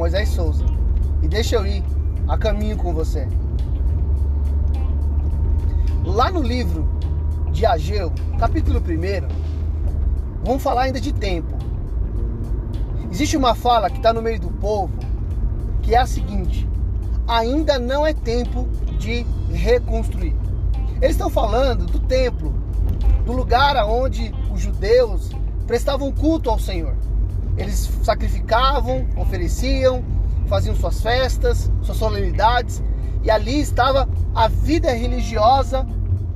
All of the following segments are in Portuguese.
Moisés Souza e deixa eu ir a caminho com você. Lá no livro de Ageu, capítulo 1, vamos falar ainda de tempo. Existe uma fala que está no meio do povo que é a seguinte: ainda não é tempo de reconstruir. Eles estão falando do templo, do lugar aonde os judeus prestavam culto ao Senhor. Eles sacrificavam, ofereciam, faziam suas festas, suas solenidades, e ali estava a vida religiosa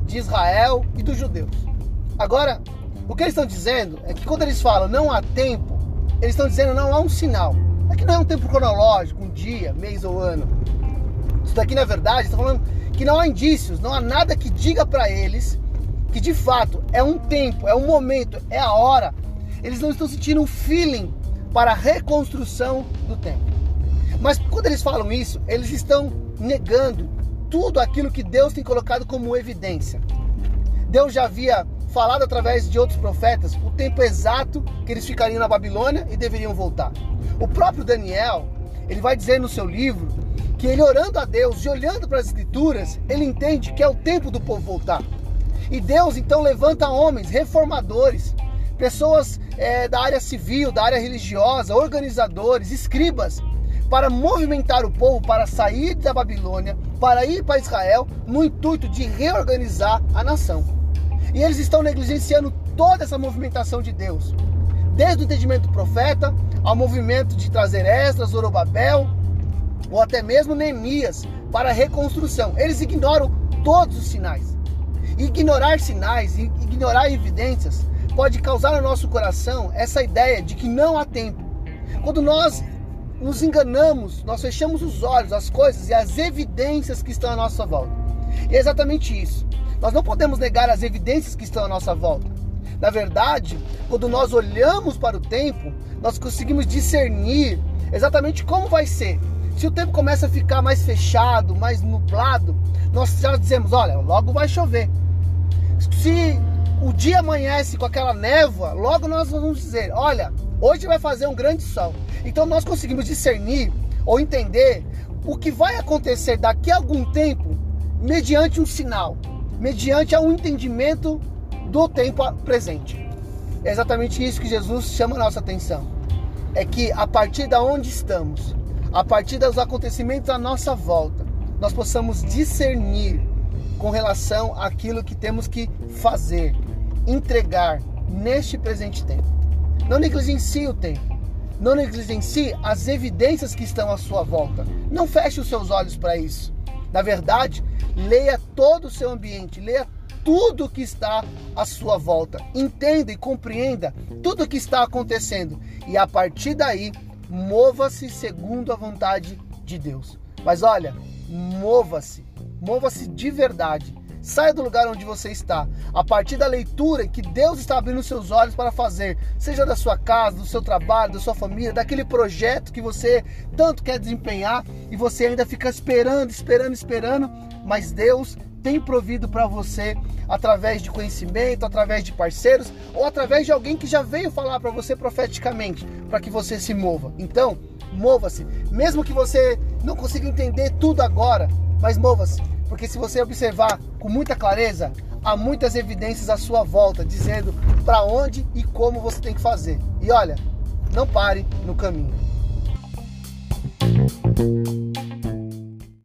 de Israel e dos judeus. Agora, o que eles estão dizendo é que quando eles falam não há tempo, eles estão dizendo não há um sinal. É que não é um tempo cronológico, um dia, mês ou ano. Isso daqui, na verdade, está falando que não há indícios, não há nada que diga para eles que de fato é um tempo, é um momento, é a hora. Eles não estão sentindo um feeling para a reconstrução do templo. Mas quando eles falam isso, eles estão negando tudo aquilo que Deus tem colocado como evidência. Deus já havia falado através de outros profetas o tempo exato que eles ficariam na Babilônia e deveriam voltar. O próprio Daniel, ele vai dizer no seu livro que ele orando a Deus e olhando para as escrituras, ele entende que é o tempo do povo voltar. E Deus então levanta homens reformadores, pessoas é, da área civil, da área religiosa, organizadores, escribas, para movimentar o povo para sair da Babilônia, para ir para Israel, no intuito de reorganizar a nação. E eles estão negligenciando toda essa movimentação de Deus, desde o entendimento do profeta ao movimento de trazer Esdras, Zorobabel, ou até mesmo Neemias para a reconstrução. Eles ignoram todos os sinais. Ignorar sinais, ignorar evidências, pode causar no nosso coração essa ideia de que não há tempo. Quando nós nos enganamos, nós fechamos os olhos às coisas e às evidências que estão à nossa volta. E é exatamente isso. Nós não podemos negar as evidências que estão à nossa volta. Na verdade, quando nós olhamos para o tempo, nós conseguimos discernir exatamente como vai ser. Se o tempo começa a ficar mais fechado, mais nublado, nós já dizemos: olha, logo vai chover. Se o dia amanhece com aquela névoa, logo nós vamos dizer: olha, hoje vai fazer um grande sol. Então nós conseguimos discernir ou entender o que vai acontecer daqui a algum tempo mediante um sinal, mediante um entendimento do tempo presente. É exatamente isso que Jesus chama a nossa atenção. É que a partir da onde estamos, a partir dos acontecimentos à nossa volta, nós possamos discernir com relação àquilo que temos que fazer, entregar neste presente tempo. Não negligencie o tempo. Não negligencie as evidências que estão à sua volta. Não feche os seus olhos para isso. Na verdade, leia todo o seu ambiente, leia tudo que está à sua volta. Entenda e compreenda tudo o que está acontecendo. E a partir daí, mova-se segundo a vontade de Deus. Mas olha, mova-se, mova-se de verdade Saia do lugar onde você está. A partir da leitura que Deus está abrindo seus olhos para fazer, seja da sua casa, do seu trabalho, da sua família, daquele projeto que você tanto quer desempenhar e você ainda fica esperando, esperando, esperando, mas Deus tem provido para você através de conhecimento, através de parceiros ou através de alguém que já veio falar para você profeticamente, para que você se mova. Então, mova-se, mesmo que você não consiga entender tudo agora, mas mova-se porque se você observar com muita clareza, há muitas evidências à sua volta dizendo para onde e como você tem que fazer. E olha, não pare no caminho.